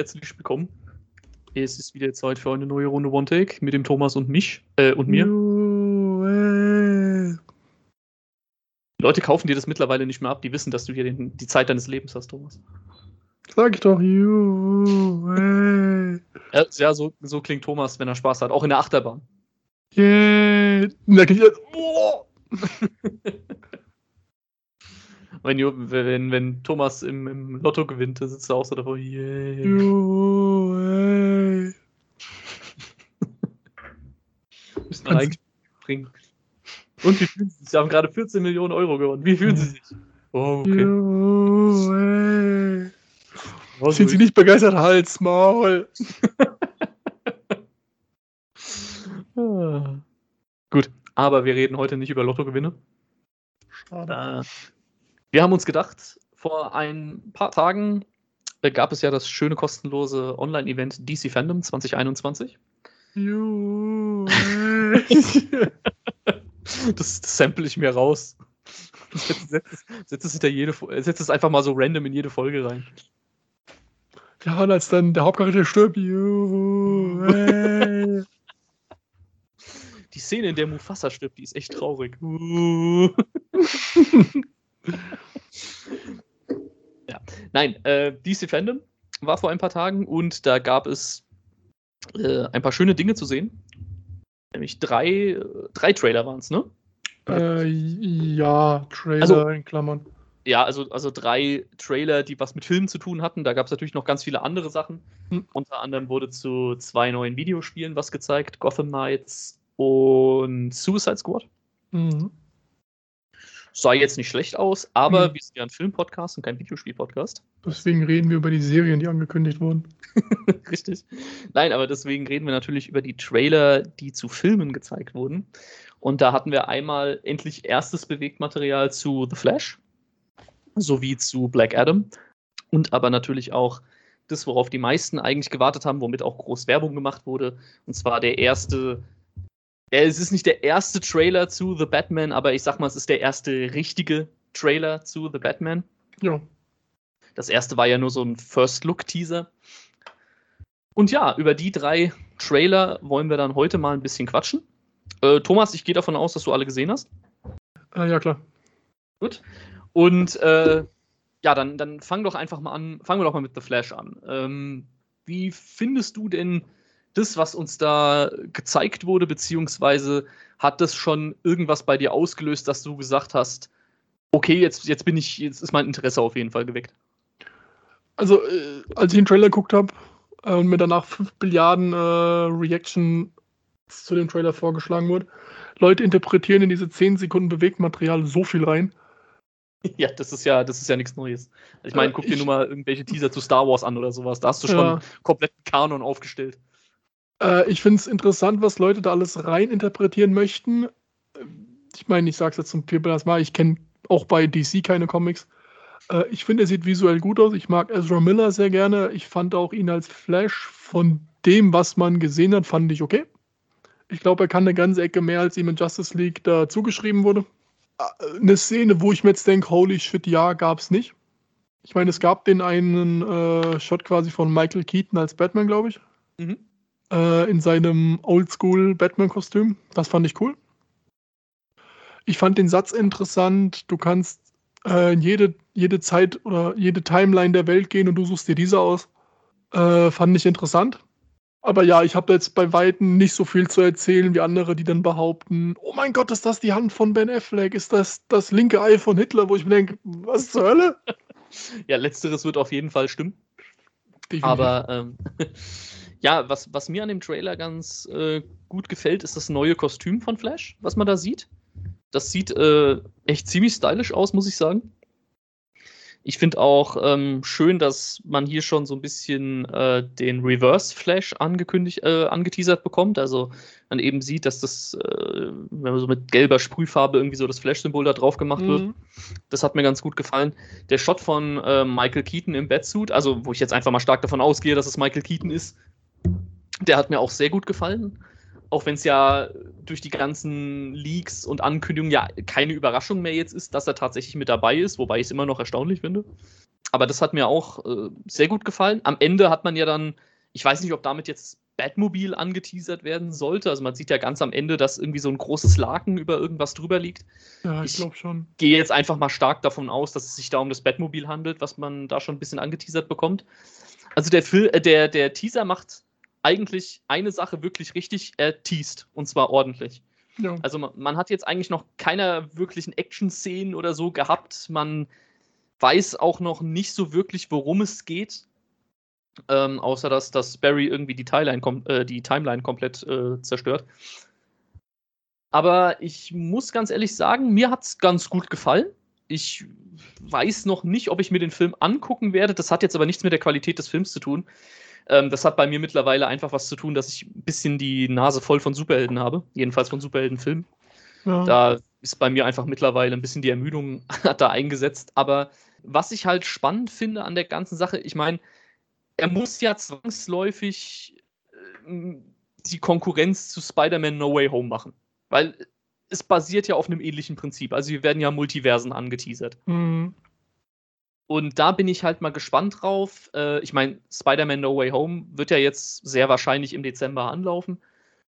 herzlich willkommen. Es ist wieder Zeit für eine neue Runde One Take mit dem Thomas und mich äh, und mir. Joel. Die Leute kaufen dir das mittlerweile nicht mehr ab, die wissen, dass du hier den, die Zeit deines Lebens hast, Thomas. Sag ich doch, Joel. Ja, so, so klingt Thomas, wenn er Spaß hat, auch in der Achterbahn. Yeah. Da krieg ich jetzt. Oh. Wenn, Jo- wenn, wenn Thomas im, im Lotto gewinnt, dann sitzt er auch so davor. Yeah. Joel. Müssen wir eigentlich bringen. Und wie fühlen Sie sich? Sie haben gerade 14 Millionen Euro gewonnen. Wie fühlen Sie sich? Oh, okay. Joel. Oh, Sind Sie nicht begeistert? Hals, Maul. Ah. Gut, aber wir reden heute nicht über Lottogewinne. Schade. Wir haben uns gedacht, vor ein paar Tagen äh, gab es ja das schöne kostenlose Online-Event DC Fandom 2021. Joel. Das, das sample ich mir raus. Setz, es jede, setz es einfach mal so random in jede Folge rein. Ja, und als dann der Hauptcharakter stirbt. Joel. Die Szene, in der Mufasa stirbt, die ist echt traurig. ja. Nein, äh, DC Fandom war vor ein paar Tagen und da gab es äh, ein paar schöne Dinge zu sehen. Nämlich drei, äh, drei Trailer waren es, ne? äh, ja, Trailer Also- in Klammern. Ja, also, also drei Trailer, die was mit Filmen zu tun hatten. Da gab es natürlich noch ganz viele andere Sachen. Hm. Unter anderem wurde zu zwei neuen Videospielen was gezeigt: Gotham Knights und Suicide Squad. Mhm. Sah jetzt nicht schlecht aus, aber Mhm. wir sind ja ein Filmpodcast und kein Videospiel-Podcast. Deswegen reden wir über die Serien, die angekündigt wurden. Richtig. Nein, aber deswegen reden wir natürlich über die Trailer, die zu Filmen gezeigt wurden. Und da hatten wir einmal endlich erstes Bewegtmaterial zu The Flash, sowie zu Black Adam. Und aber natürlich auch das, worauf die meisten eigentlich gewartet haben, womit auch groß Werbung gemacht wurde. Und zwar der erste. Ja, es ist nicht der erste Trailer zu The Batman, aber ich sag mal, es ist der erste richtige Trailer zu The Batman. Ja. Das erste war ja nur so ein First-Look-Teaser. Und ja, über die drei Trailer wollen wir dann heute mal ein bisschen quatschen. Äh, Thomas, ich gehe davon aus, dass du alle gesehen hast. Äh, ja, klar. Gut. Und äh, ja, dann, dann fang doch einfach mal an, fangen wir doch mal mit The Flash an. Ähm, wie findest du denn das, was uns da gezeigt wurde, beziehungsweise hat das schon irgendwas bei dir ausgelöst, dass du gesagt hast, okay, jetzt, jetzt bin ich, jetzt ist mein Interesse auf jeden Fall geweckt. Also, äh, als ich den Trailer geguckt habe äh, und mir danach 5 Milliarden äh, Reaction zu dem Trailer vorgeschlagen wurde, Leute interpretieren in diese 10 Sekunden Bewegtmaterial so viel rein. Ja, das ist ja, das ist ja nichts Neues. Ich meine, Äh, guck dir nur mal irgendwelche Teaser zu Star Wars an oder sowas. Da hast du schon Ja. kompletten Kanon aufgestellt. Äh, ich finde es interessant, was Leute da alles rein interpretieren möchten. Äh, Ich meine, ich sage es jetzt zum vierten Mal, ich kenne auch bei DC keine Comics. Äh, ich finde, er sieht visuell gut aus. Ich mag Ezra Miller sehr gerne. Ich fand auch ihn als Flash von dem, was man gesehen hat, fand ich okay. Ich glaube, er kann eine ganze Ecke mehr, als ihm in Justice League da zugeschrieben wurde. Äh, Eine Szene, wo ich mir jetzt denke, holy shit, ja, gab es nicht. Ich meine, es gab den einen äh, Shot quasi von Michael Keaton als Batman, glaube ich Mhm. Äh, in seinem Oldschool-Batman-Kostüm. Das fand ich cool. Ich fand den Satz interessant, du kannst äh, in jede, jede Zeit oder jede Timeline der Welt gehen und du suchst dir diese aus. Äh, fand ich interessant. Aber ja, ich habe da jetzt bei Weitem nicht so viel zu erzählen wie andere, die dann behaupten, oh mein Gott, ist das die Hand von Ben Affleck? Ist das das linke Ei von Hitler? Wo ich mir denke, was zur Hölle? Ja, letzteres wird auf jeden Fall stimmen. Definitiv. Aber ähm, ja, was, was mir an dem Trailer ganz äh, gut gefällt, ist das neue Kostüm von Flash, was man da sieht. Das sieht äh, echt ziemlich stylisch aus, muss ich sagen. Ich finde auch ähm, schön, dass man hier schon so ein bisschen äh, den Reverse Flash angekündigt, äh, angeteasert bekommt. Also man eben sieht, dass das, äh, wenn man so mit gelber Sprühfarbe irgendwie so das Flash-Symbol da drauf gemacht wird. Mhm. Das hat mir ganz gut gefallen. Der Shot von äh, Michael Keaton im Batsuit, also wo ich jetzt einfach mal stark davon ausgehe, dass es Michael Keaton ist, der hat mir auch sehr gut gefallen. Auch wenn es ja durch die ganzen Leaks und Ankündigungen ja keine Überraschung mehr jetzt ist, dass er tatsächlich mit dabei ist, wobei ich es immer noch erstaunlich finde. aber das hat mir auch äh, sehr gut gefallen. Am Ende hat man ja dann, ich weiß nicht, ob damit jetzt Batmobil angeteasert werden sollte. Also man sieht ja ganz am Ende, dass irgendwie so ein großes Laken über irgendwas drüber liegt. Ja, ich, ich glaube schon. Gehe jetzt einfach mal stark davon aus, dass es sich da um das Batmobil handelt, was man da schon ein bisschen angeteasert bekommt. Also der, Film, äh, der, der Teaser macht eigentlich eine Sache wirklich richtig, er teast und zwar ordentlich. Ja. Also man, man, hat jetzt eigentlich noch keine wirklichen Action-Szenen oder so gehabt. Man weiß auch noch nicht so wirklich, worum es geht. Ähm, außer dass, dass Barry irgendwie die, Timeline, kom äh, die Timeline komplett äh, zerstört. Aber ich muss ganz ehrlich sagen, mir hat es ganz gut gefallen. Ich weiß noch nicht, ob ich mir den Film angucken werde. Das hat jetzt aber nichts mit der Qualität des Films zu tun. Ähm, das hat bei mir mittlerweile einfach was zu tun, dass ich ein bisschen die Nase voll von Superhelden habe. Jedenfalls von Superheldenfilmen. Ja. Da ist bei mir einfach mittlerweile ein bisschen die Ermüdung hat da eingesetzt. Aber was ich halt spannend finde an der ganzen Sache, ich meine, er muss ja zwangsläufig äh, die Konkurrenz zu Spider-Man No Way Home machen. Weil es basiert ja auf einem ähnlichen Prinzip. Also wir werden ja Multiversen angeteasert. Mhm. Und da bin ich halt mal gespannt drauf. Äh, ich meine, Spider-Man No Way Home wird ja jetzt sehr wahrscheinlich im Dezember anlaufen.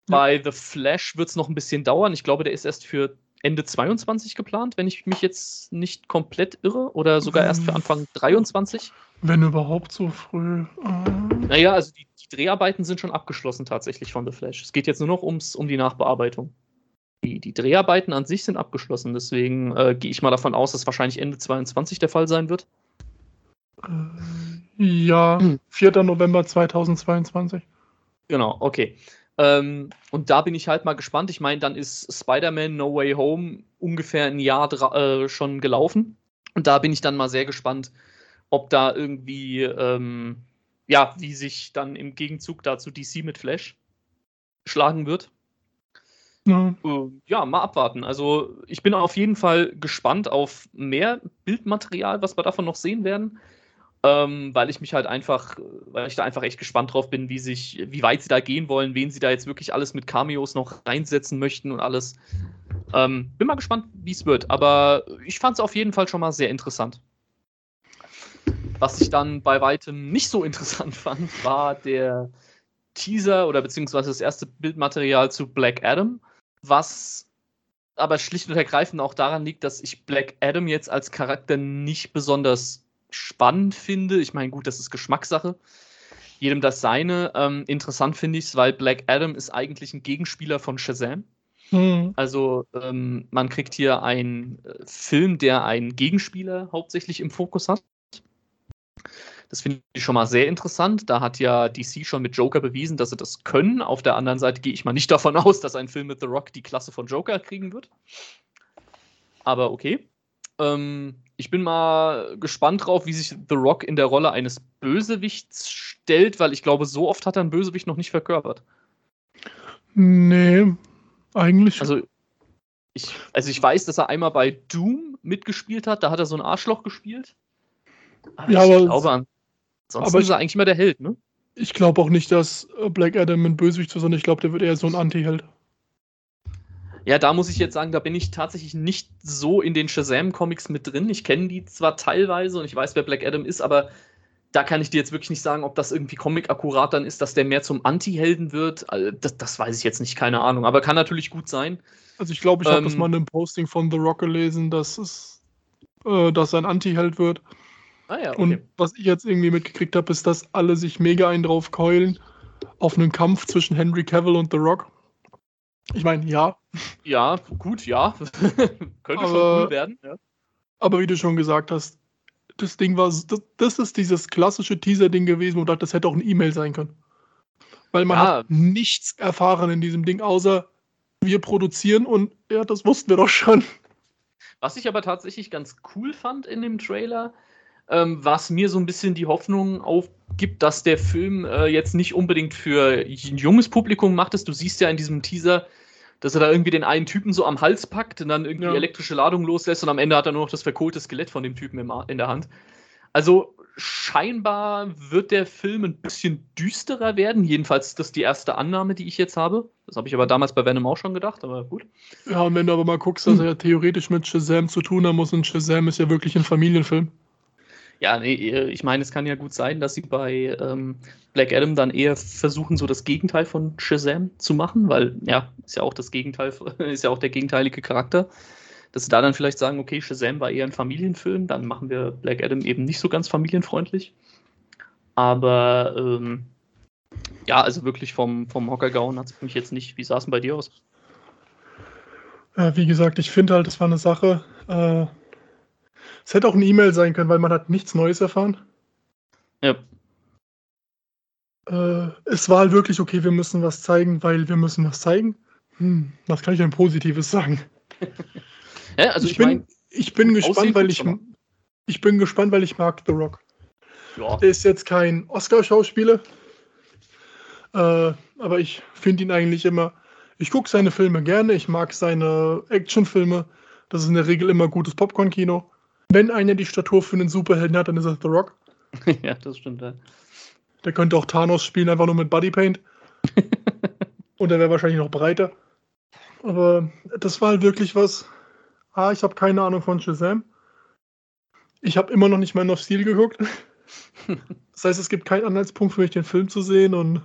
Ja. Bei The Flash wird es noch ein bisschen dauern. Ich glaube, der ist erst für Ende 22 geplant, wenn ich mich jetzt nicht komplett irre. Oder sogar erst für Anfang 23. Wenn überhaupt so früh. Äh. Naja, also die, die, Dreharbeiten sind schon abgeschlossen tatsächlich von The Flash. Es geht jetzt nur noch ums, um die Nachbearbeitung. Die, die Dreharbeiten an sich sind abgeschlossen, deswegen äh, gehe ich mal davon aus, dass wahrscheinlich Ende 22 der Fall sein wird. Äh, ja, 4. Hm. November 2022. Genau, okay. Ähm, und da bin ich halt mal gespannt. Ich meine, dann ist Spider-Man No Way Home ungefähr ein Jahr äh, schon gelaufen. Und da bin ich dann mal sehr gespannt, ob da irgendwie, ähm, ja, wie sich dann im Gegenzug dazu DC mit Flash schlagen wird. Ja. Äh, ja, mal abwarten. Also ich bin auf jeden Fall gespannt auf mehr Bildmaterial, was wir davon noch sehen werden. Ähm, weil ich mich halt einfach, weil ich da einfach echt gespannt drauf bin, wie sich, wie weit sie da gehen wollen, wen sie da jetzt wirklich alles mit Cameos noch reinsetzen möchten und alles. Ähm, bin mal gespannt, wie es wird. Aber ich fand es auf jeden Fall schon mal sehr interessant. Was ich dann bei weitem nicht so interessant fand, war der Teaser oder beziehungsweise das erste Bildmaterial zu Black Adam, was aber schlicht und ergreifend auch daran liegt, dass ich Black Adam jetzt als Charakter nicht besonders spannend finde. Ich meine, gut, das ist Geschmackssache. Jedem das seine. Ähm, interessant finde ich es, weil Black Adam ist eigentlich ein Gegenspieler von Shazam. Mhm. Also ähm, man kriegt hier einen äh, Film, der einen Gegenspieler hauptsächlich im Fokus hat. Das finde ich schon mal sehr interessant. Da hat ja DC schon mit Joker bewiesen, dass sie das können. Auf der anderen Seite gehe ich mal nicht davon aus, dass ein Film mit The Rock die Klasse von Joker kriegen wird. Aber okay. Ähm, ich bin mal gespannt drauf, wie sich The Rock in der Rolle eines Bösewichts stellt, weil ich glaube, so oft hat er einen Bösewicht noch nicht verkörpert. Nee, eigentlich. Also ich, also ich weiß, dass er einmal bei Doom mitgespielt hat, da hat er so ein Arschloch gespielt. Aber ja, ich aber, glaube, ansonsten aber ist er eigentlich immer der Held, ne? Ich glaube auch nicht, dass Black Adam ein Bösewicht ist, sondern ich glaube, der wird eher so ein Anti-Held. Ja, da muss ich jetzt sagen, da bin ich tatsächlich nicht so in den Shazam-Comics mit drin. Ich kenne die zwar teilweise und ich weiß, wer Black Adam ist, aber da kann ich dir jetzt wirklich nicht sagen, ob das irgendwie Comic-akkurat dann ist, dass der mehr zum Anti-Helden wird. Also, das, das, weiß ich jetzt nicht, keine Ahnung. Aber kann natürlich gut sein. Also ich glaube, ich ähm, habe das mal in einem Posting von The Rock gelesen, dass es äh, dass er ein Anti-Held wird. Ah ja, okay. Und was ich jetzt irgendwie mitgekriegt habe, ist, dass alle sich mega einen drauf keulen auf einen Kampf zwischen Henry Cavill und The Rock. Ich meine, ja. Ja, gut, ja. Könnte aber, schon cool werden. Ja. Aber wie du schon gesagt hast, das Ding war, das, das ist dieses klassische Teaser-Ding gewesen, wo das hätte auch eine E-Mail sein können. Weil man ja. hat nichts erfahren in diesem Ding, außer wir produzieren und ja, das wussten wir doch schon. Was ich aber tatsächlich ganz cool fand in dem Trailer, ähm, was mir so ein bisschen die Hoffnung aufgibt, dass der Film äh, jetzt nicht unbedingt für ein junges Publikum macht ist. Du siehst ja in diesem Teaser, dass er da irgendwie den einen Typen so am Hals packt und dann irgendwie ja. elektrische Ladung loslässt und am Ende hat er nur noch das verkohlte Skelett von dem Typen im, in der Hand. Also scheinbar wird der Film ein bisschen düsterer werden. Jedenfalls ist das die erste Annahme, die ich jetzt habe. Das habe ich aber damals bei Venom auch schon gedacht, aber gut. Ja, und wenn du aber mal guckst, dass er ja theoretisch mit Shazam zu tun haben muss und Shazam ist ja wirklich ein Familienfilm. Ja, nee, ich meine, es kann ja gut sein, dass sie bei ähm, Black Adam dann eher versuchen, so das Gegenteil von Shazam zu machen, weil ja, ist ja auch das Gegenteil, ist ja auch der gegenteilige Charakter. Dass sie da dann vielleicht sagen, okay, Shazam war eher ein Familienfilm, dann machen wir Black Adam eben nicht so ganz familienfreundlich. Aber ähm, ja, also wirklich vom, vom Hocker gehauen hat es mich jetzt nicht. Wie sah es denn bei dir aus? Ja, wie gesagt, ich finde halt, das war eine Sache. Äh, es hätte auch eine E-Mail sein können, weil man hat nichts Neues erfahren. Ja. Äh, es war halt wirklich okay, wir müssen was zeigen, weil wir müssen was zeigen. Hm, was kann ich denn Positives sagen? ja, also ich, ich bin, mein, ich bin gespannt, weil ich, ich bin gespannt, weil ich mag The Rock. Ja. Er ist jetzt kein Oscar-Schauspieler, äh, aber ich finde ihn eigentlich immer. Ich gucke seine Filme gerne, ich mag seine Actionfilme. Das ist in der Regel immer gutes Popcorn-Kino. Wenn einer die Statur für einen Superhelden hat, dann ist es The Rock. ja, das stimmt. Ja. Der könnte auch Thanos spielen, einfach nur mit Bodypaint. Und er wäre wahrscheinlich noch breiter. Aber das war halt wirklich was. Ah, ich habe keine Ahnung von Shazam. Ich habe immer noch nicht mal of Steel geguckt. Das heißt, es gibt keinen Anhaltspunkt für mich, den Film zu sehen und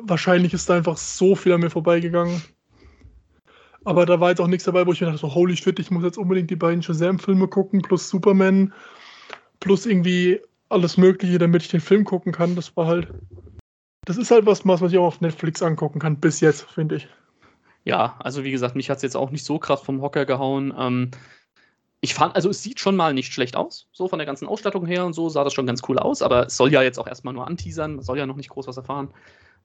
wahrscheinlich ist da einfach so viel an mir vorbeigegangen. Aber da war jetzt auch nichts dabei, wo ich mir dachte, so, holy shit, ich muss jetzt unbedingt die beiden Shazam-Filme gucken, plus Superman, plus irgendwie alles Mögliche, damit ich den Film gucken kann. Das war halt. Das ist halt was, was sich auch auf Netflix angucken kann, bis jetzt, finde ich. Ja, also wie gesagt, mich hat es jetzt auch nicht so krass vom Hocker gehauen. Ähm, ich fand, also es sieht schon mal nicht schlecht aus, so von der ganzen Ausstattung her und so sah das schon ganz cool aus, aber es soll ja jetzt auch erstmal nur anteasern, man soll ja noch nicht groß was erfahren.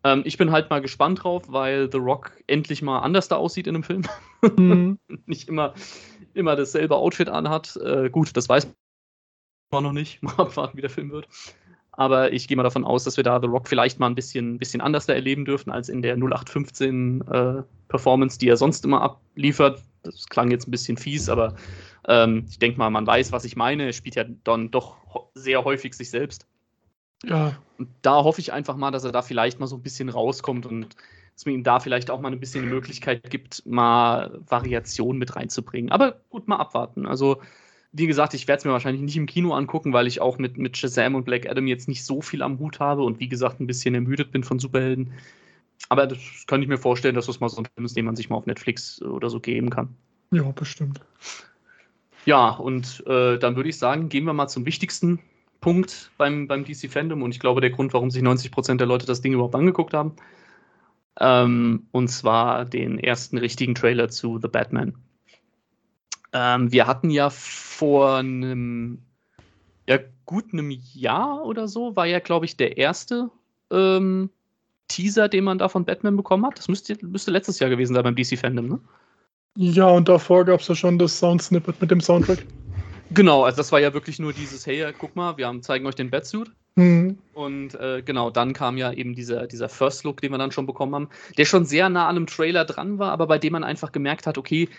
Ähm, ich bin halt mal gespannt drauf, weil The Rock endlich mal anders da aussieht in einem Film. Mhm. nicht immer, immer dasselbe Outfit anhat. Äh, gut, das weiß man noch nicht. Mal abwarten, wie der Film wird. Aber ich gehe mal davon aus, dass wir da The Rock vielleicht mal ein bisschen, bisschen anders da erleben dürfen als in der 0815 äh, Performance, die er sonst immer abliefert. Das klang jetzt ein bisschen fies, aber ähm, ich denke mal, man weiß, was ich meine. Er spielt ja dann doch sehr häufig sich selbst. Ja. Und da hoffe ich einfach mal, dass er da vielleicht mal so ein bisschen rauskommt und dass man ihm da vielleicht auch mal ein bisschen die Möglichkeit gibt, mal Variationen mit reinzubringen. Aber gut, mal abwarten. Also, wie gesagt, ich werde es mir wahrscheinlich nicht im Kino angucken, weil ich auch mit, mit Shazam und Black Adam jetzt nicht so viel am Hut habe und wie gesagt ein bisschen ermüdet bin von Superhelden. Aber das kann ich mir vorstellen, dass das mal so ein Film ist, den man sich mal auf Netflix oder so geben kann. Ja, bestimmt. Ja, und äh, dann würde ich sagen, gehen wir mal zum wichtigsten Punkt beim, beim DC Fandom und ich glaube, der Grund, warum sich 90% der Leute das Ding überhaupt angeguckt haben. Ähm, und zwar den ersten richtigen Trailer zu The Batman. Ähm, wir hatten ja vor einem, ja, gut einem Jahr oder so, war ja, glaube ich, der erste ähm, Teaser, den man da von Batman bekommen hat. Das müsste, müsste letztes Jahr gewesen sein beim DC Fandom, ne? Ja, und davor gab es ja schon das Sound-Snippet mit dem Soundtrack. Genau, also das war ja wirklich nur dieses, hey, guck mal, wir haben, zeigen euch den Batsuit. Mhm. Und äh, genau, dann kam ja eben dieser, dieser First Look, den wir dann schon bekommen haben, der schon sehr nah an einem Trailer dran war, aber bei dem man einfach gemerkt hat, okay,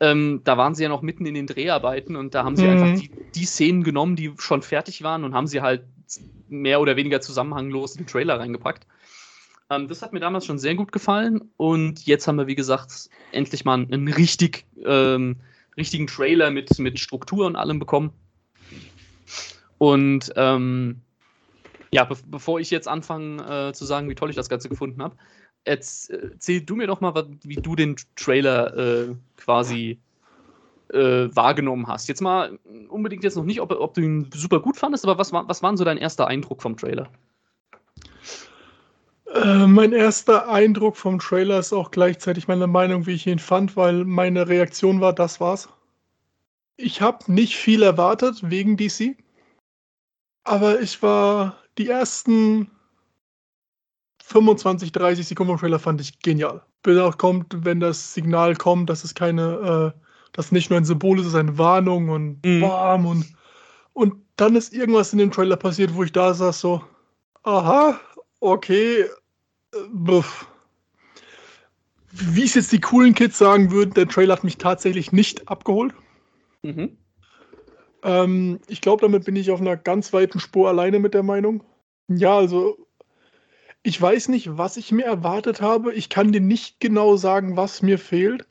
ähm, da waren sie ja noch mitten in den Dreharbeiten und da haben sie mhm. einfach die, die Szenen genommen, die schon fertig waren und haben sie halt mehr oder weniger zusammenhanglos in den Trailer reingepackt. Ähm, das hat mir damals schon sehr gut gefallen und jetzt haben wir, wie gesagt, endlich mal einen richtig ähm, richtigen Trailer mit, mit Struktur und allem bekommen. Und ähm, ja, be bevor ich jetzt anfange äh, zu sagen, wie toll ich das Ganze gefunden habe, erzähl du mir doch mal, wie du den Trailer äh, quasi äh, wahrgenommen hast. Jetzt mal unbedingt jetzt noch nicht, ob, ob, du ihn super gut fandest, aber was, war, was war so dein erster Eindruck vom Trailer? Äh, mein erster Eindruck vom Trailer ist auch gleichzeitig meine Meinung, wie ich ihn fand, weil meine Reaktion war, das war's. Ich habe nicht viel erwartet wegen DC, aber ich war die ersten 25, 30 Sekunden vom Trailer fand ich genial. Bis auch kommt, wenn das Signal kommt, dass es keine, äh, dass nicht nur ein Symbol ist, es ist eine Warnung und mhm. bam und und dann ist irgendwas in dem Trailer passiert, wo ich da saß so, aha, okay, Buff. Wie es jetzt die coolen Kids sagen würden, der Trailer hat mich tatsächlich nicht abgeholt. Mhm. Ähm, ich glaube, damit bin ich auf einer ganz weiten Spur alleine mit der Meinung. Ja, also ich weiß nicht, was ich mir erwartet habe. Ich kann dir nicht genau sagen, was mir fehlt.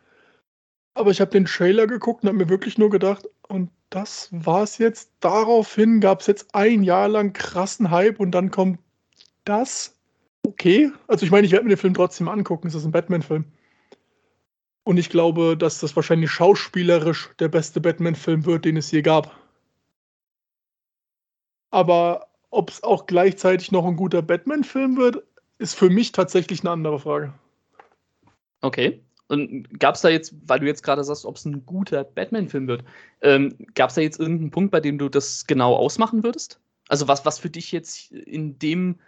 Aber ich habe den Trailer geguckt und habe mir wirklich nur gedacht, und das war es jetzt. Daraufhin gab es jetzt ein Jahr lang krassen Hype und dann kommt das. Okay. Also ich meine, ich werde mir den Film trotzdem angucken. Es ist ein Batman-Film. Und ich glaube, dass das wahrscheinlich schauspielerisch der beste Batman-Film wird, den es je gab. Aber ob es auch gleichzeitig noch ein guter Batman-Film wird, ist für mich tatsächlich eine andere Frage. Okay. Und gab es da jetzt, weil du jetzt gerade sagst, ob es ein guter Batman-Film wird, ähm, gab es da jetzt irgendeinen Punkt, bei dem du das genau ausmachen würdest? Also was, was für dich jetzt in dem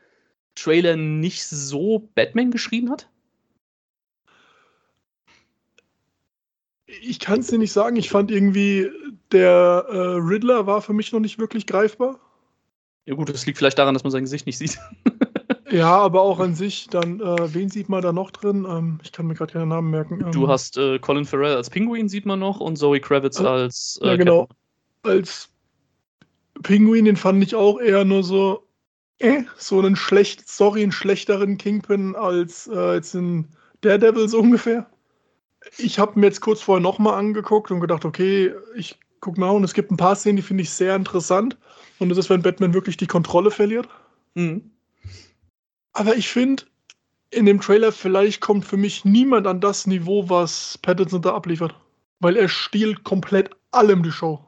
Trailer nicht so Batman geschrieben hat? Ich kann es dir nicht sagen. Ich fand irgendwie, der äh, Riddler war für mich noch nicht wirklich greifbar. Ja gut, das liegt vielleicht daran, dass man sein Gesicht nicht sieht. ja, aber auch an sich, dann, äh, wen sieht man da noch drin? Ähm, ich kann mir gerade keinen Namen merken. Ähm, du hast äh, Colin Farrell als Pinguin, sieht man noch, und Zoe Kravitz äh, als. ja, genau. Captain. Als Pinguin, den fand ich auch eher nur so, äh, so einen schlecht, sorry, einen schlechteren Kingpin als äh, jetzt in Daredevil so ungefähr. Ich habe mir jetzt kurz vorher nochmal angeguckt und gedacht, okay, ich guck mal und es gibt ein paar Szenen, die finde ich sehr interessant. Und das ist, wenn Batman wirklich die Kontrolle verliert. Mhm. Aber ich finde, in dem Trailer vielleicht kommt für mich niemand an das Niveau, was Pattinson da abliefert. Weil er stiehlt komplett allem die Show.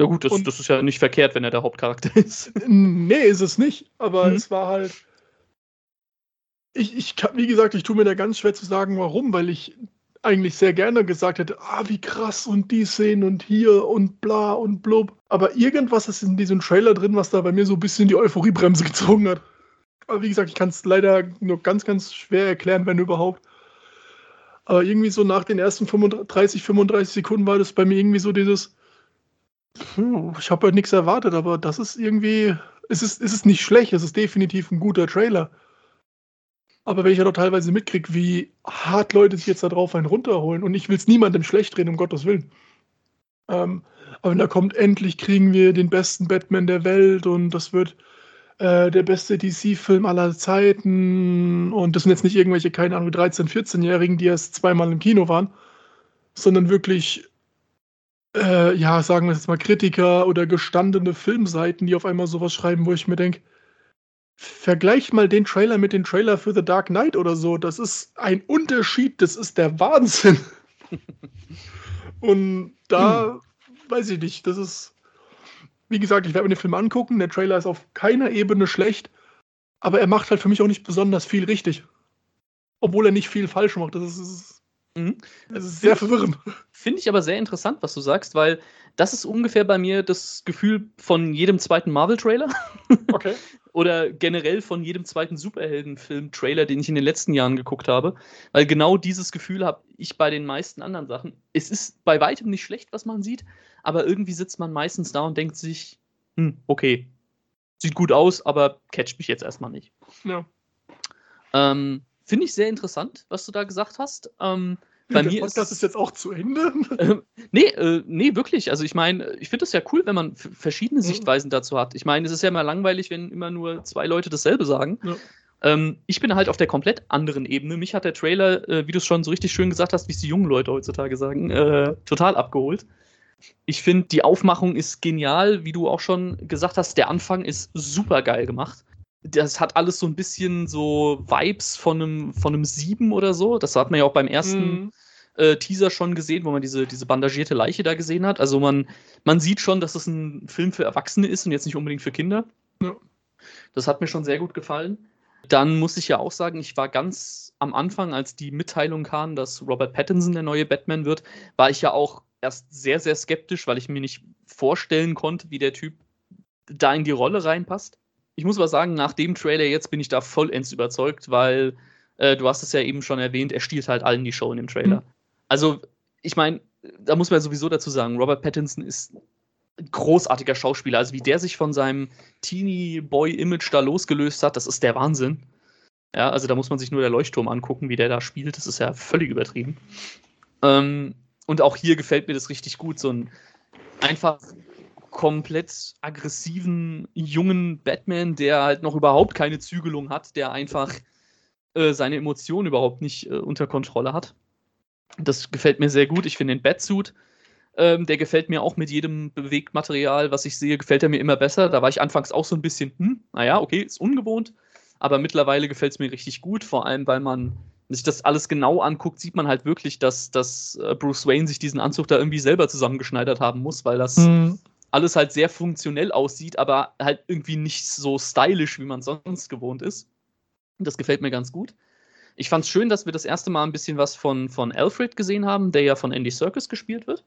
Ja gut, das, das, ist ja nicht verkehrt, wenn er der Hauptcharakter ist. Nee, ist es nicht. Aber mhm. es war halt. Ich, ich, wie gesagt, ich tue mir da ganz schwer zu sagen, warum, weil ich eigentlich sehr gerne gesagt hätte, ah, wie krass und die Szenen und hier und bla und blub. Aber irgendwas ist in diesem Trailer drin, was da bei mir so ein bisschen die Euphoriebremse gezogen hat. Aber wie gesagt, ich kann es leider nur ganz, ganz schwer erklären, wenn überhaupt. Aber irgendwie so nach den ersten 35, 35 Sekunden war das bei mir irgendwie so dieses, ich habe halt nichts erwartet, aber das ist irgendwie, es ist, es ist nicht schlecht, es ist definitiv ein guter Trailer. Aber wenn ich ja doch teilweise mitkriege, wie hart Leute sich jetzt da drauf einen runterholen, und ich will es niemandem schlecht reden, um Gottes Willen. Ähm, aber wenn da kommt, endlich kriegen wir den besten Batman der Welt und das wird äh, der beste DC-Film aller Zeiten. Und das sind jetzt nicht irgendwelche, keine Ahnung, 13-, 14-Jährigen, die erst zweimal im Kino waren, sondern wirklich, äh, ja, sagen wir jetzt mal Kritiker oder gestandene Filmseiten, die auf einmal sowas schreiben, wo ich mir denke, Vergleich mal den Trailer mit dem Trailer für The Dark Knight oder so. Das ist ein Unterschied, das ist der Wahnsinn. Und da hm. weiß ich nicht, das ist, wie gesagt, ich werde mir den Film angucken. Der Trailer ist auf keiner Ebene schlecht, aber er macht halt für mich auch nicht besonders viel richtig. Obwohl er nicht viel falsch macht. Das ist, mhm. das ist sehr verwirrend. Finde ich aber sehr interessant, was du sagst, weil das ist ungefähr bei mir das Gefühl von jedem zweiten Marvel-Trailer. Okay. Oder generell von jedem zweiten Superheldenfilm-Trailer, den ich in den letzten Jahren geguckt habe. Weil genau dieses Gefühl habe ich bei den meisten anderen Sachen. Es ist bei weitem nicht schlecht, was man sieht, aber irgendwie sitzt man meistens da und denkt sich, hm, okay, sieht gut aus, aber catcht mich jetzt erstmal nicht. Ja. Ähm, Finde ich sehr interessant, was du da gesagt hast. Ähm, bei der mir Podcast ist, ist, jetzt auch zu Ende. Äh, nee, äh, nee, wirklich. Also ich meine, ich finde es ja cool, wenn man verschiedene mhm. Sichtweisen dazu hat. Ich meine, es ist ja immer langweilig, wenn immer nur zwei Leute dasselbe sagen. Ja. Ähm, ich bin halt auf der komplett anderen Ebene. Mich hat der Trailer, äh, wie du es schon so richtig schön gesagt hast, wie es die jungen Leute heutzutage sagen, äh, total abgeholt. Ich finde, die Aufmachung ist genial, wie du auch schon gesagt hast. Der Anfang ist super geil gemacht das hat alles so ein bisschen so Vibes von einem, von einem Sieben oder so. Das hat man ja auch beim ersten mhm. äh, Teaser schon gesehen, wo man diese, diese bandagierte Leiche da gesehen hat. Also man, man sieht schon, dass es ein Film für Erwachsene ist und jetzt nicht unbedingt für Kinder. Ja. Das hat mir schon sehr gut gefallen. Dann muss ich ja auch sagen, ich war ganz am Anfang, als die Mitteilung kam, dass Robert Pattinson der neue Batman wird, war ich ja auch erst sehr, sehr skeptisch, weil ich mir nicht vorstellen konnte, wie der Typ da in die Rolle reinpasst ich muss aber sagen, nach dem Trailer jetzt bin ich da vollends überzeugt, weil äh, du hast es ja eben schon erwähnt, er stiehlt halt allen die Show in dem Trailer. Mhm. Also, ich meine, da muss man sowieso dazu sagen, Robert Pattinson ist ein großartiger Schauspieler. Also, wie der sich von seinem Teenie-Boy-Image da losgelöst hat, das ist der Wahnsinn. Ja, also da muss man sich nur der Leuchtturm angucken, wie der da spielt. Das ist ja völlig übertrieben. Ähm, und auch hier gefällt mir das richtig gut. So ein einfach komplett aggressiven jungen Batman, der halt noch überhaupt keine Zügelung hat, der einfach äh, seine Emotionen überhaupt nicht äh, unter Kontrolle hat. Das gefällt mir sehr gut. Ich finde den Batsuit Ähm, der gefällt mir auch mit jedem Bewegtmaterial, was ich sehe, gefällt er mir immer besser. Da war ich anfangs auch so ein bisschen, hm, naja, okay, ist ungewohnt. Aber mittlerweile gefällt es mir richtig gut, vor allem, weil man sich das alles genau anguckt, sieht man halt wirklich, dass, dass äh, Bruce Wayne sich diesen Anzug da irgendwie selber zusammengeschneidert haben muss, weil das mhm. Alles halt sehr funktionell aussieht, aber halt irgendwie nicht so stylisch, wie man sonst gewohnt ist. Das gefällt mir ganz gut. Ich fand es schön, dass wir das erste Mal ein bisschen was von, von Alfred gesehen haben, der ja von Andy Serkis gespielt wird.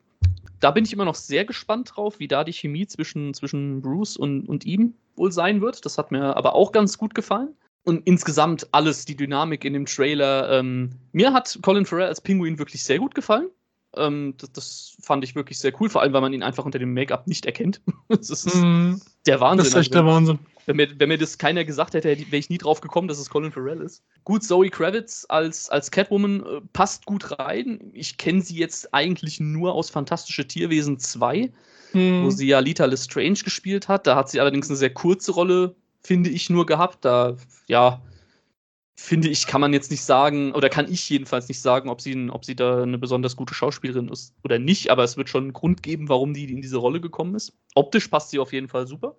Da bin ich immer noch sehr gespannt drauf, wie da die Chemie zwischen, zwischen Bruce und, und ihm wohl sein wird. Das hat mir aber auch ganz gut gefallen und insgesamt alles, die Dynamik in dem Trailer. Ähm, mir hat Colin Farrell als Pinguin wirklich sehr gut gefallen. Ähm, das, das, fand ich wirklich sehr cool, vor allem, weil man ihn einfach unter dem Make-up nicht erkennt. das ist mm, der Wahnsinn. Das ist echt der Wahnsinn. Wenn mir, wenn mir das keiner gesagt hätte, wäre ich nie drauf gekommen, dass es Colin Farrell ist. Gut, Zoe Kravitz als, als Catwoman äh, passt gut rein. Ich kenne sie jetzt eigentlich nur aus Fantastische Tierwesen 2, mm. wo sie ja Lita Lestrange gespielt hat. Da hat sie allerdings eine sehr kurze Rolle finde ich, nur gehabt. Da, ja, finde ich, kann man jetzt nicht sagen, oder kann ich jedenfalls nicht sagen, ob sie, ob sie da eine besonders gute Schauspielerin ist oder nicht, aber es wird schon einen Grund geben, warum die in diese Rolle gekommen ist. Optisch passt sie auf jeden Fall super.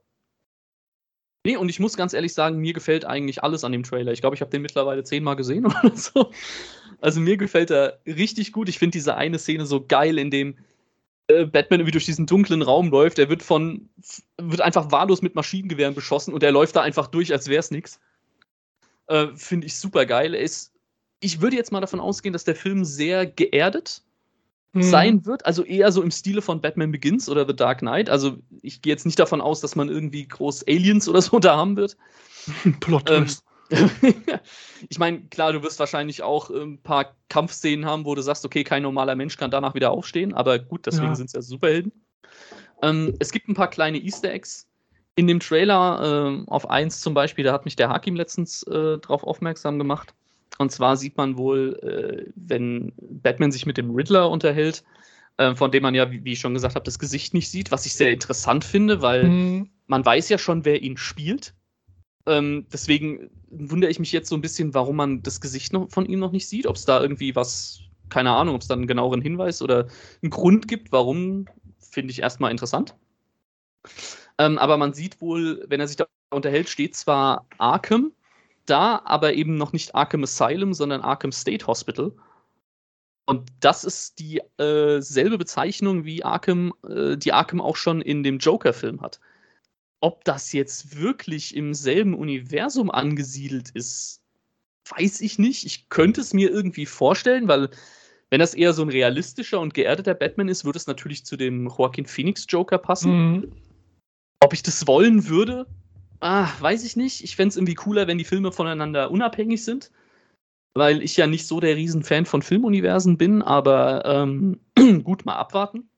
Nee, und ich muss ganz ehrlich sagen, mir gefällt eigentlich alles an dem Trailer. Ich glaube, ich habe den mittlerweile zehnmal gesehen oder so. Also mir gefällt er richtig gut. Ich finde diese eine Szene so geil, in dem äh, Batman irgendwie durch diesen dunklen Raum läuft. Er wird von, wird einfach wahllos mit Maschinengewehren beschossen und er läuft da einfach durch, als wäre es nichts. Äh, Finde ich super geil. ich würde jetzt mal davon ausgehen, dass der Film sehr geerdet hm. sein wird. Also eher so im Stile von Batman Begins oder The Dark Knight. Also ich gehe jetzt nicht davon aus, dass man irgendwie groß Aliens oder so da haben wird. Plot Twist. Ähm, ich meine, klar, du wirst wahrscheinlich auch ein paar Kampfszenen haben, wo du sagst, okay, kein normaler Mensch kann danach wieder aufstehen, aber gut, deswegen ja. sind es ja Superhelden. Ähm, es gibt ein paar kleine Easter Eggs in dem Trailer. Äh, auf eins zum Beispiel, da hat mich der Hakim letztens äh, drauf aufmerksam gemacht. Und zwar sieht man wohl, äh, wenn Batman sich mit dem Riddler unterhält, äh, von dem man ja, wie ich schon gesagt habe, das Gesicht nicht sieht, was ich sehr interessant finde, weil mhm. man weiß ja schon, wer ihn spielt. Ähm, deswegen wundere ich mich jetzt so ein bisschen, warum man das Gesicht noch von ihm noch nicht sieht. Ob es da irgendwie was, keine Ahnung, ob es da einen genaueren Hinweis oder einen Grund gibt, warum, finde ich erstmal interessant. Ähm, aber man sieht wohl, wenn er sich da unterhält, steht zwar Arkham da, aber eben noch nicht Arkham Asylum, sondern Arkham State Hospital. Und das ist dieselbe äh, Bezeichnung, wie Arkham, äh, die Arkham auch schon in dem Joker-Film hat. Ob das jetzt wirklich im selben Universum angesiedelt ist, weiß ich nicht. Ich könnte es mir irgendwie vorstellen, weil wenn das eher so ein realistischer und geerdeter Batman ist, würde es natürlich zu dem Joaquin Phoenix Joker passen. Mhm. Ob ich das wollen würde, ah, weiß ich nicht. Ich fände es irgendwie cooler, wenn die Filme voneinander unabhängig sind, weil ich ja nicht so der Riesenfan von Filmuniversen bin, aber ähm, gut mal abwarten.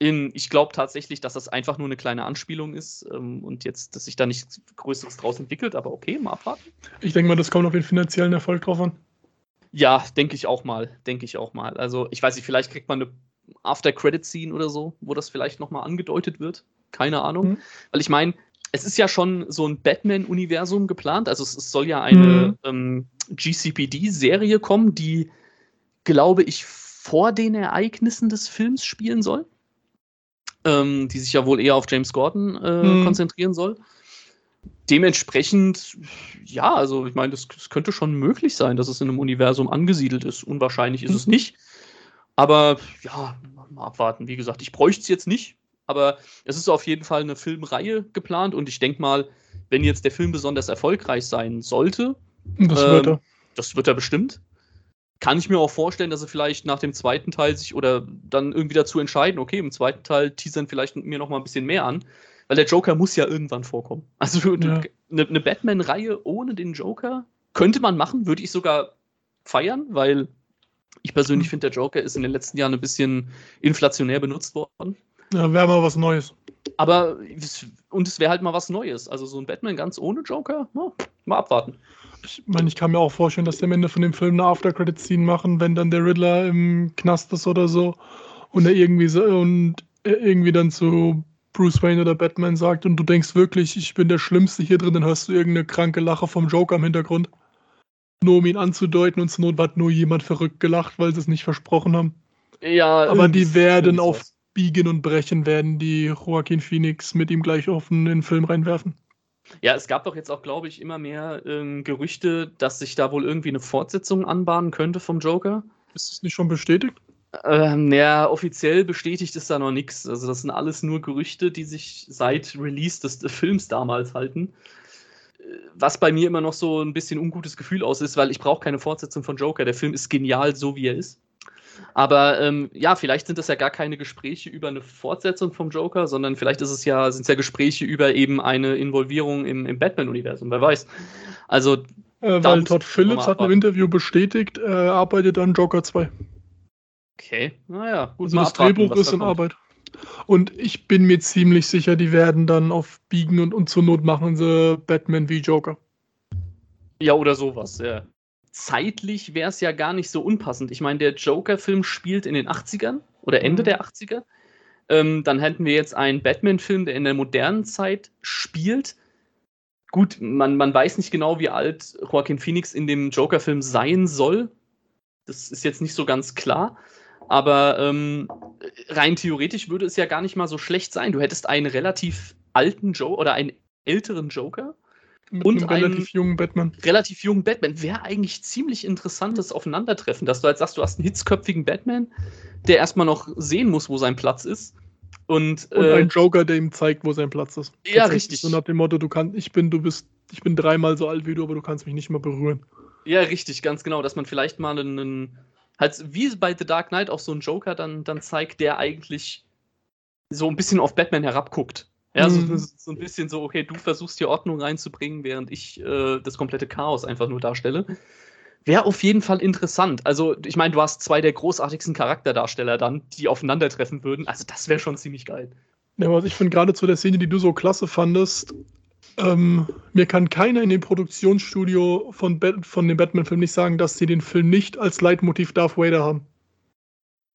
In, ich glaube tatsächlich, dass das einfach nur eine kleine Anspielung ist ähm, und jetzt, dass sich da nichts Größeres draus entwickelt, aber okay, mal abwarten. Ich denke mal, das kommt auf den finanziellen Erfolg drauf an. Ja, denke ich auch mal. Denke ich auch mal. Also, ich weiß nicht, vielleicht kriegt man eine After-Credit-Scene oder so, wo das vielleicht nochmal angedeutet wird. Keine Ahnung. Mhm. Weil ich meine, es ist ja schon so ein Batman-Universum geplant. Also, es, es, soll ja eine mhm. ähm, GCPD-Serie kommen, die, glaube ich, vor den Ereignissen des Films spielen soll ähm, die sich ja wohl eher auf James Gordon äh, hm. konzentrieren soll. Dementsprechend, ja, also ich meine, das, das, könnte schon möglich sein, dass es in einem Universum angesiedelt ist. Unwahrscheinlich ist hm. es nicht. Aber ja, mal abwarten. Wie gesagt, ich bräuchte es jetzt nicht, aber es ist auf jeden Fall eine Filmreihe geplant und ich denke mal, wenn jetzt der Film besonders erfolgreich sein sollte, das, ähm, wird er. das wird er bestimmt, kann ich mir auch vorstellen, dass sie vielleicht nach dem zweiten Teil sich oder dann irgendwie dazu entscheiden, okay, im zweiten Teil teasern vielleicht mir noch mal ein bisschen mehr an, weil der Joker muss ja irgendwann vorkommen. Also ja. eine, eine Batman-Reihe ohne den Joker könnte man machen, würde ich sogar feiern, weil ich persönlich hm. finde, der Joker ist in den letzten Jahren ein bisschen inflationär benutzt worden. Ja, wäre mal was Neues. Aber, und es wäre halt mal was Neues. Also so ein Batman ganz ohne Joker, na, mal abwarten. Ich meine, ich kann mir auch vorstellen, dass die am Ende von dem Film eine After-Credit-Scene machen, wenn dann der Riddler im Knast ist oder so und er irgendwie so und er irgendwie dann zu Bruce Wayne oder Batman sagt und du denkst wirklich, ich bin der Schlimmste hier drin, dann hörst du irgendeine kranke Lache vom Joker im Hintergrund. Nur um ihn anzudeuten und zur Not hat nur jemand verrückt gelacht, weil sie es nicht versprochen haben. Ja, aber die werden auf biegen und brechen werden, die Joaquin Phoenix mit ihm gleich auf einen Film reinwerfen. Ja, es gab doch jetzt auch, glaube ich, immer mehr ähm, Gerüchte, dass sich da wohl irgendwie eine Fortsetzung anbahnen könnte vom Joker. Ist es nicht schon bestätigt? Ähm, ja, offiziell bestätigt ist da noch nichts. Also, das sind alles nur Gerüchte, die sich seit Release des, des Films damals halten. Äh, was bei mir immer noch so ein bisschen ungutes Gefühl aus ist, weil ich brauche keine Fortsetzung von Joker. Der Film ist genial, so wie er ist. Aber ähm, ja, vielleicht sind das ja gar keine Gespräche über eine Fortsetzung vom Joker, sondern vielleicht ist es ja, sind es ja Gespräche über eben eine Involvierung im, im Batman-Universum, wer weiß. Also. Äh, weil Todd Phillips hat im Interview bestätigt, er arbeitet an Joker 2. Okay, naja, gut. Also das abwarten, Drehbuch ist in kommt. Arbeit. Und ich bin mir ziemlich sicher, die werden dann auf Biegen und, und zur Not machen sie Batman wie Joker. Ja, oder sowas, ja zeitlich wäre es ja gar nicht so unpassend. Ich meine, der Joker-Film spielt in den 80ern oder Ende mhm. der 80er. Ähm, dann hätten wir jetzt einen Batman-Film, der in der modernen Zeit spielt. Gut, man, man weiß nicht genau, wie alt Joaquin Phoenix in dem Joker-Film sein soll. Das ist jetzt nicht so ganz klar. Aber ähm, rein theoretisch würde es ja gar nicht mal so schlecht sein. Du hättest einen relativ alten Joker oder einen älteren Joker mit und einem relativ jungen Batman. Relativ jungen Batman. Wäre eigentlich ziemlich interessantes Aufeinandertreffen, dass du halt sagst, du hast einen hitzköpfigen Batman, der erstmal noch sehen muss, wo sein Platz ist. Und, und äh, ein Joker, der ihm zeigt, wo sein Platz ist. Ja, richtig. So nach dem Motto, du kannst, ich bin, du bist, ich bin dreimal so alt wie du, aber du kannst mich nicht mal berühren. Ja, richtig, ganz genau, dass man vielleicht mal einen, halt wie bei The Dark Knight auch so einen Joker dann, dann zeigt, der eigentlich so ein bisschen auf Batman herabguckt. Ja, so, mhm. so, ein bisschen so, okay, du versuchst hier Ordnung reinzubringen, während ich äh, das komplette Chaos einfach nur darstelle. Wäre auf jeden Fall interessant. Also, ich meine, du hast zwei der großartigsten Charakterdarsteller dann, die aufeinandertreffen würden. Also, das wäre schon ziemlich geil. Ja, was ich finde, gerade zu der Szene, die du so klasse fandest, ähm, mir kann keiner in dem Produktionsstudio von, von dem Batman-Film nicht sagen, dass sie den Film nicht als Leitmotiv Darth Vader haben.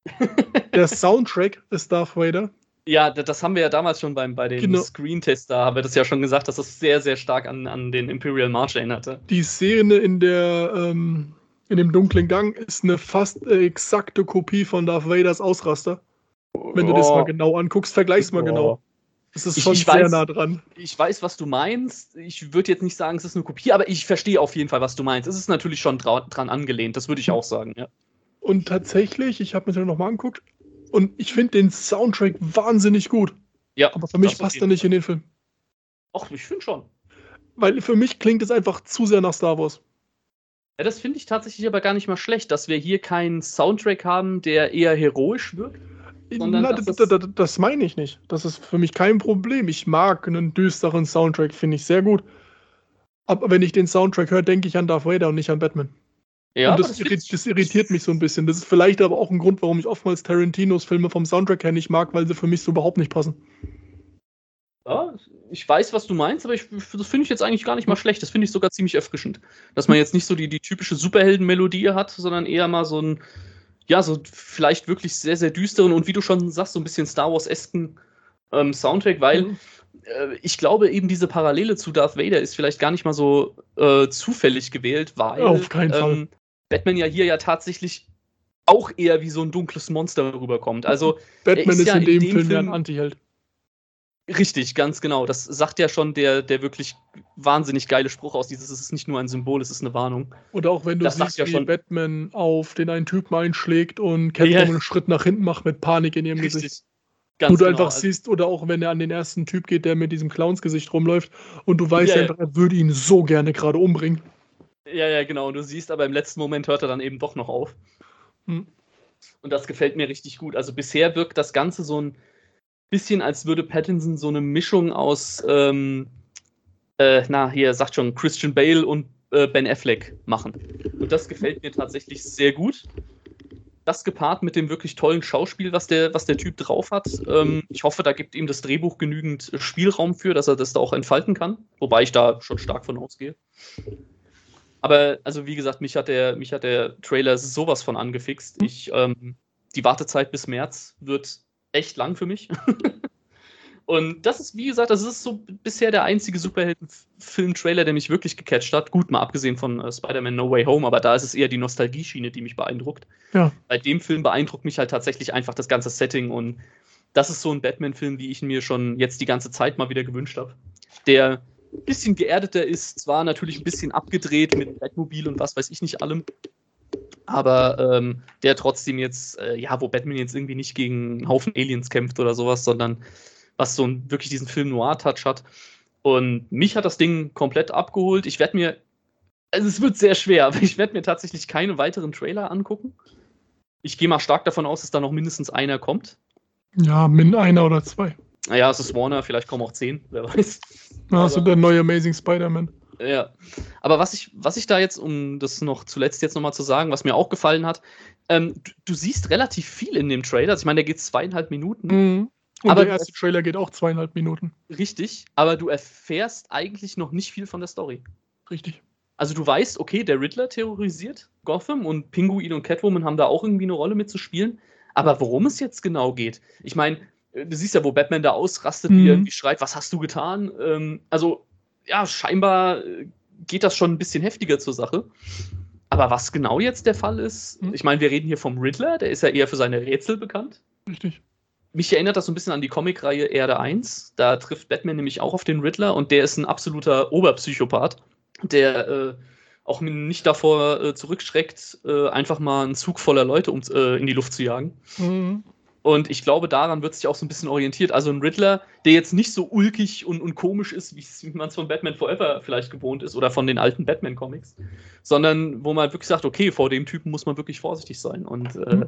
der Soundtrack ist Darth Vader. Ja, das haben wir ja damals schon beim, bei den genau. Screen-Tests, da haben wir das ja schon gesagt, dass das sehr, sehr stark an, an den Imperial March erinnerte. Die Szene in der ähm, in dem dunklen Gang ist eine fast exakte Kopie von Darth Vaders Ausraster. Wenn du oh. das mal genau anguckst, vergleich's mal oh. genau. Das ist schon ich, ich sehr weiß, nah dran. Ich weiß, was du meinst. Ich würde jetzt nicht sagen, es ist eine Kopie, aber ich verstehe auf jeden Fall, was du meinst. Es ist natürlich schon dran angelehnt, das würde ich auch sagen, ja. Und tatsächlich, ich habe mir das nochmal angeguckt, und ich finde den Soundtrack wahnsinnig gut. Ja. Aber für mich passt er nicht in den Film. Ach, ich finde schon. Weil für mich klingt es einfach zu sehr nach Star Wars. Ja, das finde ich tatsächlich aber gar nicht mal schlecht, dass wir hier keinen Soundtrack haben, der eher heroisch wirkt. Na, das, das, das, das meine ich nicht. Das ist für mich kein Problem. Ich mag einen düsteren Soundtrack, finde ich sehr gut. Aber wenn ich den Soundtrack höre, denke ich an Darth Vader und nicht an Batman. Ja, und das, das, irritiert, das, irritiert mich so ein bisschen. Das ist vielleicht aber auch ein Grund, warum ich oftmals Tarantinos Filme vom Soundtrack her nicht mag, weil sie für mich so überhaupt nicht passen. Ja, ich weiß, was du meinst, aber ich, das finde ich jetzt eigentlich gar nicht mal schlecht. Das finde ich sogar ziemlich erfrischend. Dass man jetzt nicht so die, die typische Superhelden-Melodie hat, sondern eher mal so ein, ja, so vielleicht wirklich sehr, sehr düsteren und wie du schon sagst, so ein bisschen Star Wars-esken ähm, Soundtrack, weil mhm. ich glaube, eben diese Parallele zu Darth Vader ist vielleicht gar nicht mal so äh, zufällig gewählt, weil. Auf keinen ähm, Fall Batman ja hier ja tatsächlich auch eher wie so ein dunkles Monster rüberkommt. Also Batman ist, ist ja in dem, Film, ja ein Antiheld. Richtig, ganz genau. Das sagt ja schon der, der wirklich wahnsinnig geile Spruch aus. Dieses es ist nicht nur ein Symbol, es ist eine Warnung. Oder auch wenn du das siehst, ja wie schon. Batman auf den einen Typen einschlägt und Catwoman yeah. einen Schritt nach hinten macht mit Panik in ihrem Richtig. Gesicht. Ganz Wo du genau. einfach also siehst, oder auch wenn er an den ersten Typ geht, der mit diesem Clownsgesicht rumläuft und du weißt yeah. einfach, er würde ihn so gerne gerade umbringen. Ja, ja, genau. Und du siehst aber im letzten Moment hört er dann eben doch noch auf. Hm. Und das gefällt mir richtig gut. Also bisher wirkt das Ganze so ein bisschen, als würde Pattinson so eine Mischung aus, ähm, äh, na, hier sagt schon, Christian Bale und äh, Ben Affleck machen. Und das gefällt mir tatsächlich sehr gut. Das gepaart mit dem wirklich tollen Schauspiel, was der, was der Typ drauf hat. Ähm, ich hoffe, da gibt ihm das Drehbuch genügend Spielraum für, dass er das da auch entfalten kann. Wobei ich da schon stark von ausgehe. Aber also wie gesagt, mich hat der, mich hat der Trailer sowas von angefixt. Hm. Ich, ähm, die Wartezeit bis März wird echt lang für mich. Und das ist, wie gesagt, das ist so bisher der einzige Superhelden-Film-Trailer, der mich wirklich gecatcht hat. Gut, mal abgesehen von äh, Spider-Man No Way Home, aber da ist es eher die Nostalgie-Schiene, die mich beeindruckt. Ja. Bei dem Film beeindruckt mich halt tatsächlich einfach das ganze Setting und das ist so ein Batman-Film, wie ich ihn mir schon jetzt die ganze Zeit mal wieder gewünscht habe. Der bisschen geerdeter ist, zwar natürlich ein bisschen abgedreht mit Batmobil und was weiß ich nicht allem, aber ähm, der trotzdem jetzt, äh, ja, wo Batman jetzt irgendwie nicht gegen einen Haufen Aliens kämpft oder sowas, sondern was so ein, wirklich diesen Film Noir-Touch hat. Und mich hat das Ding komplett abgeholt. Ich werde mir, also es wird sehr schwer, aber ich werde mir tatsächlich keine weiteren Trailer angucken. Ich gehe mal stark davon aus, dass da noch mindestens einer kommt. Ja, min einer oder zwei. Naja, es ist Warner, vielleicht kommen auch zehn, wer weiß. Also der neue Amazing Spider-Man. Ja. Aber was ich, was ich da jetzt, um das noch zuletzt jetzt nochmal zu sagen, was mir auch gefallen hat, ähm, du, du, siehst relativ viel in dem Trailer. Also ich meine, der geht zweieinhalb Minuten. Mhm. Und aber der erste Trailer geht auch zweieinhalb Minuten. Richtig, aber du erfährst eigentlich noch nicht viel von der Story. Richtig. Also du weißt, okay, der Riddler terrorisiert Gotham und Pinguin und Catwoman haben da auch irgendwie eine Rolle mitzuspielen. Aber worum es jetzt genau geht, ich meine, du siehst ja, wo Batman da ausrastet, mhm. wie er irgendwie schreit, was hast du getan? Ähm, also ja, scheinbar äh, geht das schon ein bisschen heftiger zur Sache. Aber was genau jetzt der Fall ist, mhm. ich meine, wir reden hier vom Riddler, der ist ja eher für seine Rätsel bekannt. Richtig. Mich erinnert das so ein bisschen an die Comicreihe Erde 1. Da trifft Batman nämlich auch auf den Riddler und der ist ein absoluter Oberpsychopath, der äh, auch nicht davor äh, zurückschreckt, äh, einfach mal einen Zug voller Leute um, äh, in die Luft zu jagen. Mhm. Und ich glaube, daran wird sich auch so ein bisschen orientiert. Also ein Riddler, der jetzt nicht so ulkig und, und komisch ist, wie man es von Batman Forever vielleicht gewohnt ist oder von den alten Batman-Comics, sondern wo man wirklich sagt, okay, vor dem Typen muss man wirklich vorsichtig sein. Und äh, mhm.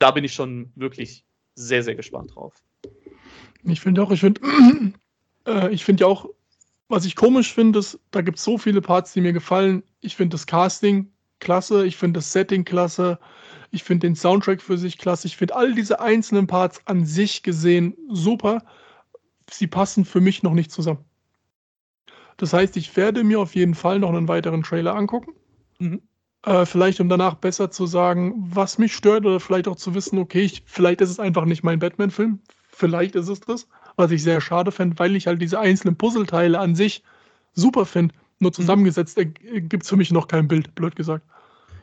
da bin ich schon wirklich sehr, sehr gespannt drauf. Ich finde auch, ich finde, äh, ich finde ja auch, was ich komisch finde, ist, da gibt es so viele Parts, die mir gefallen. Ich finde das Casting klasse, ich finde das Setting klasse. Ich finde den Soundtrack für sich klasse. Ich finde all diese einzelnen Parts an sich gesehen super. Sie passen für mich noch nicht zusammen. Das heißt, ich werde mir auf jeden Fall noch einen weiteren Trailer angucken. Mhm. Äh, vielleicht, um danach besser zu sagen, was mich stört oder vielleicht auch zu wissen, okay, ich, vielleicht ist es einfach nicht mein Batman-Film. Vielleicht ist es das, was ich sehr schade fände, weil ich halt diese einzelnen Puzzleteile an sich super finde. Nur mhm. zusammengesetzt mhm. gibt es für mich noch kein Bild, blöd gesagt.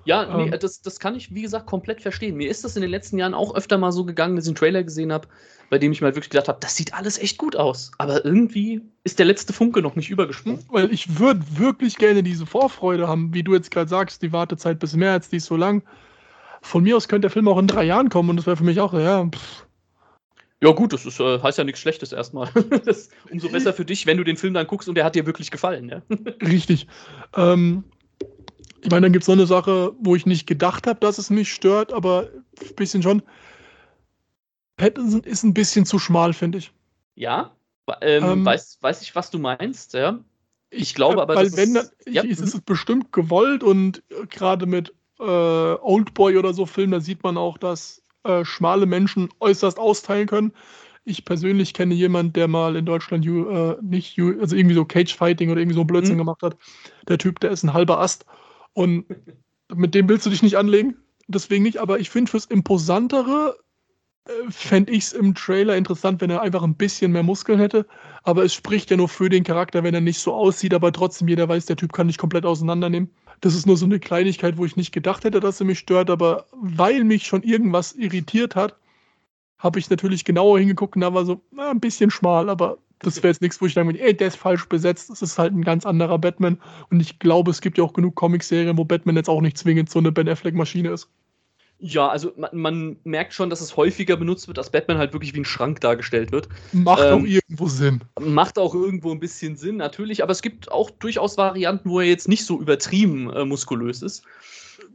Ja, nee, ähm, das, das kann ich, wie gesagt, komplett verstehen. Mir ist das in den letzten Jahren auch öfter mal so gegangen, dass ich einen Trailer gesehen habe, bei dem ich mal wirklich gedacht habe, das sieht alles echt gut aus. Aber irgendwie ist der letzte Funke noch nicht übergesprungen. Hm, weil ich würde wirklich gerne diese Vorfreude haben, wie du jetzt gerade sagst, die Wartezeit bis März, die ist so lang. Von mir aus könnte der Film auch in drei Jahren kommen und das wäre für mich auch, ja, pff. Ja, gut, das ist, äh, heißt ja nichts Schlechtes erstmal. umso besser für dich, wenn du den Film dann guckst und der hat dir wirklich gefallen. Ja? Richtig. Ähm, ich meine, dann gibt es noch eine Sache, wo ich nicht gedacht habe, dass es mich stört, aber ein bisschen schon. Pattinson ist ein bisschen zu schmal, finde ich. Ja, ähm, ähm, weiß, weiß ich, was du meinst, ja. Ich glaube aber, weil wenn, ist, ja. ist es bestimmt gewollt und äh, gerade mit äh, Oldboy oder so Filmen, da sieht man auch, dass äh, schmale Menschen äußerst austeilen können. Ich persönlich kenne jemanden, der mal in Deutschland äh, nicht, also irgendwie so Cage-Fighting oder irgendwie so Blödsinn mhm. gemacht hat. Der Typ, der ist ein halber Ast. Und mit dem willst du dich nicht anlegen. Deswegen nicht. Aber ich finde, fürs Imposantere äh, fände ich es im Trailer interessant, wenn er einfach ein bisschen mehr Muskeln hätte. Aber es spricht ja nur für den Charakter, wenn er nicht so aussieht, aber trotzdem jeder weiß, der Typ kann nicht komplett auseinandernehmen. Das ist nur so eine Kleinigkeit, wo ich nicht gedacht hätte, dass er mich stört, aber weil mich schon irgendwas irritiert hat, habe ich natürlich genauer hingeguckt und da war so na, ein bisschen schmal, aber das wäre jetzt nichts, wo ich sagen würde, ey, der ist falsch besetzt. Das ist halt ein ganz anderer Batman. Und ich glaube, es gibt ja auch genug Comicserien, wo Batman jetzt auch nicht zwingend so eine Ben Affleck-Maschine ist. Ja, also man, man, merkt schon, dass es häufiger benutzt wird, dass Batman halt wirklich wie ein Schrank dargestellt wird. Macht ähm, auch irgendwo Sinn. Macht auch irgendwo ein bisschen Sinn, natürlich, aber es gibt auch durchaus Varianten, wo er jetzt nicht so übertrieben äh, muskulös ist.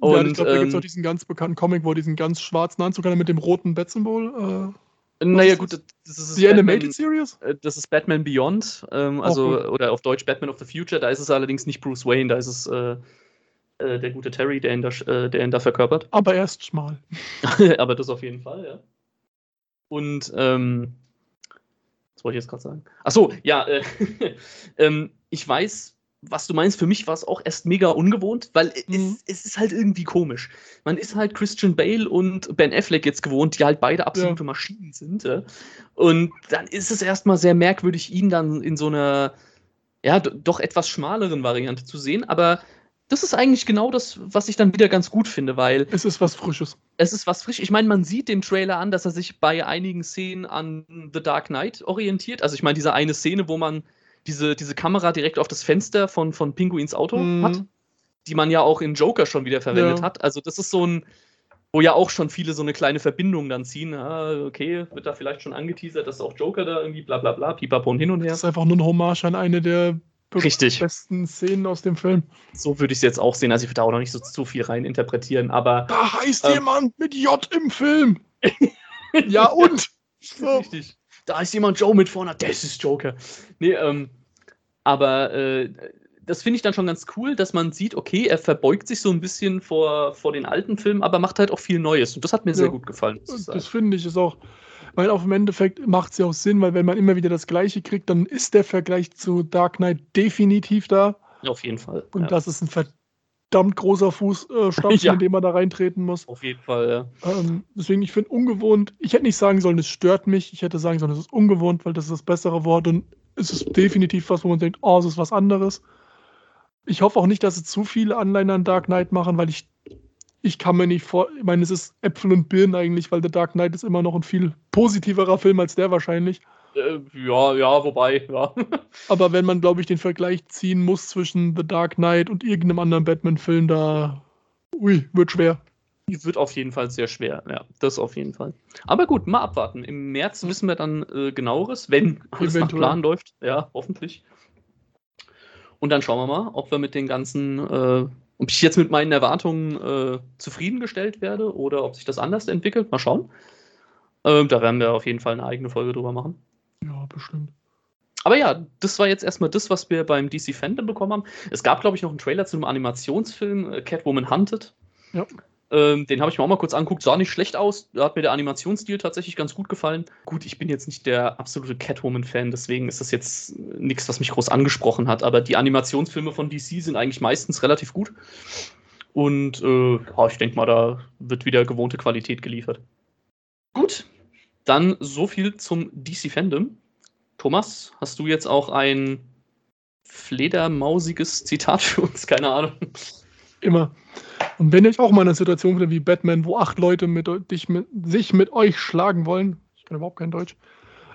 Und, ja, ich glaube, da ähm, gibt es auch diesen ganz bekannten Comic, wo er diesen ganz schwarzen Anzug hat mit dem roten Bat-Symbol. Äh naja, gut, das ist. Die Batman, Animated Series? Äh, das ist Batman Beyond, ähm, also, oh, oder auf Deutsch Batman of the Future. Da ist es allerdings nicht Bruce Wayne, da ist es äh, äh, der gute Terry, der ihn, da, äh, der ihn da verkörpert. Aber erst schmal. Aber das auf jeden Fall, ja. Und, ähm, was wollte ich jetzt gerade sagen? Achso, ja, äh, ähm, ich weiß, was du meinst, für mich war es auch erst mega ungewohnt, weil mhm. es, es, ist halt irgendwie komisch. Man ist halt Christian Bale und Ben Affleck jetzt gewohnt, die halt beide absolute ja. Maschinen sind. Ja? Und dann ist es erstmal sehr merkwürdig, ihn dann in so einer, ja, doch etwas schmaleren Variante zu sehen. Aber das ist eigentlich genau das, was ich dann wieder ganz gut finde, weil. Es ist was Frisches. Es ist was frisch. Ich meine, man sieht dem Trailer an, dass er sich bei einigen Szenen an The Dark Knight orientiert. Also ich meine, diese eine Szene, wo man diese, diese Kamera direkt auf das Fenster von, von Pinguins Auto mhm. hat, die man ja auch in Joker schon wieder verwendet ja. hat. Also das ist so ein, wo ja auch schon viele so eine kleine Verbindung dann ziehen. Ah, okay, wird da vielleicht schon angeteasert, dass auch Joker da irgendwie bla bla bla, pipapo und hin und her. Das ist einfach nur ein Hommage an eine der Richtig. besten Szenen aus dem Film. So würde ich es jetzt auch sehen. Also ich würde da auch noch nicht so zu viel rein interpretieren, aber. Da heißt ähm, jemand mit J im Film. ja und? So. Richtig. Da ist jemand Joe mit vorne. Das ist Joker. Nee, ähm, aber äh, das finde ich dann schon ganz cool, dass man sieht, okay, er verbeugt sich so ein bisschen vor, vor den alten Filmen, aber macht halt auch viel Neues. Und das hat mir ja, sehr gut gefallen. Das finde ich ist auch, weil auf dem Endeffekt macht es ja auch Sinn, weil wenn man immer wieder das Gleiche kriegt, dann ist der Vergleich zu Dark Knight definitiv da. Auf jeden Fall. Und ja. das ist ein verdammt großer Fußstampf, äh, ja. in den man da reintreten muss. Auf jeden Fall, ja. Ähm, deswegen, ich finde ungewohnt, ich hätte nicht sagen sollen, es stört mich, ich hätte sagen sollen, es ist ungewohnt, weil das ist das bessere Wort und es ist definitiv was, wo man denkt, oh, es ist was anderes. Ich hoffe auch nicht, dass sie zu viele Anleihen an Dark Knight machen, weil ich, ich kann mir nicht vor. Ich meine, es ist Äpfel und Birnen eigentlich, weil The Dark Knight ist immer noch ein viel positiverer Film als der wahrscheinlich. Äh, ja, ja, wobei, ja. Aber wenn man, glaube ich, den Vergleich ziehen muss zwischen The Dark Knight und irgendeinem anderen Batman-Film, da. Ui, wird schwer. Wird auf jeden Fall sehr schwer, ja, das auf jeden Fall. Aber gut, mal abwarten. Im März wissen wir dann äh, genaueres, wenn alles Eventuell. nach Plan läuft. Ja, hoffentlich. Und dann schauen wir mal, ob wir mit den ganzen, äh, ob ich jetzt mit meinen Erwartungen äh, zufriedengestellt werde oder ob sich das anders entwickelt. Mal schauen. Ähm, da werden wir auf jeden Fall eine eigene Folge drüber machen. Ja, bestimmt. Aber ja, das war jetzt erstmal das, was wir beim DC Fandom bekommen haben. Es gab, glaube ich, noch einen Trailer zu einem Animationsfilm, äh, Catwoman Hunted. Ja. Ähm, den habe ich mir auch mal kurz angeguckt, sah nicht schlecht aus. Da hat mir der Animationsstil tatsächlich ganz gut gefallen. Gut, ich bin jetzt nicht der absolute Catwoman-Fan, deswegen ist das jetzt nichts, was mich groß angesprochen hat. Aber die Animationsfilme von DC sind eigentlich meistens relativ gut. Und äh, ich denke mal, da wird wieder gewohnte Qualität geliefert. Gut, dann so viel zum DC-Fandom. Thomas, hast du jetzt auch ein fledermausiges Zitat für uns? Keine Ahnung. Immer. Und wenn ich auch mal in einer Situation bin wie Batman, wo acht Leute mit, dich mit, sich mit euch schlagen wollen, ich kann überhaupt kein Deutsch,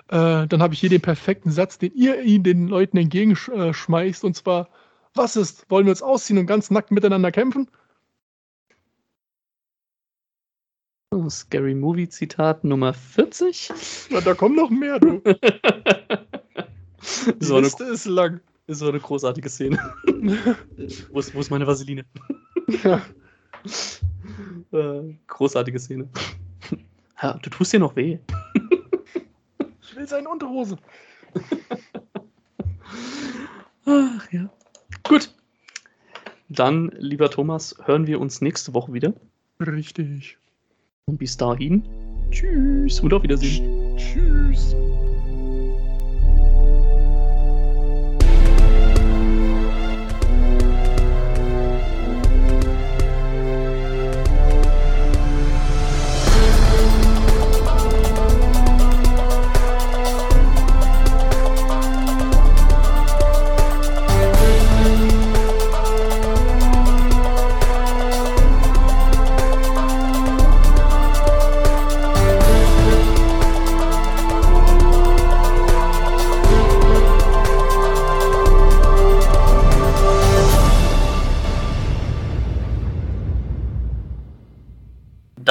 äh, dann habe ich hier den perfekten Satz, den ihr ihnen den Leuten entgegenschmeißt. Und zwar, was ist? Wollen wir uns ausziehen und ganz nackt miteinander kämpfen? Scary Movie Zitat Nummer 40. Na, da kommen noch mehr, du. Die Liste ist lang. Das war eine großartige Szene. wo, ist, wo ist meine Vaseline? Ja. Äh, großartige Szene. Ja, du tust dir noch weh. ich will seine Unterhose. Ach ja. Gut. Dann, lieber Thomas, hören wir uns nächste Woche wieder. Richtig. Und bis dahin, tschüss und auf Wiedersehen. Tschüss.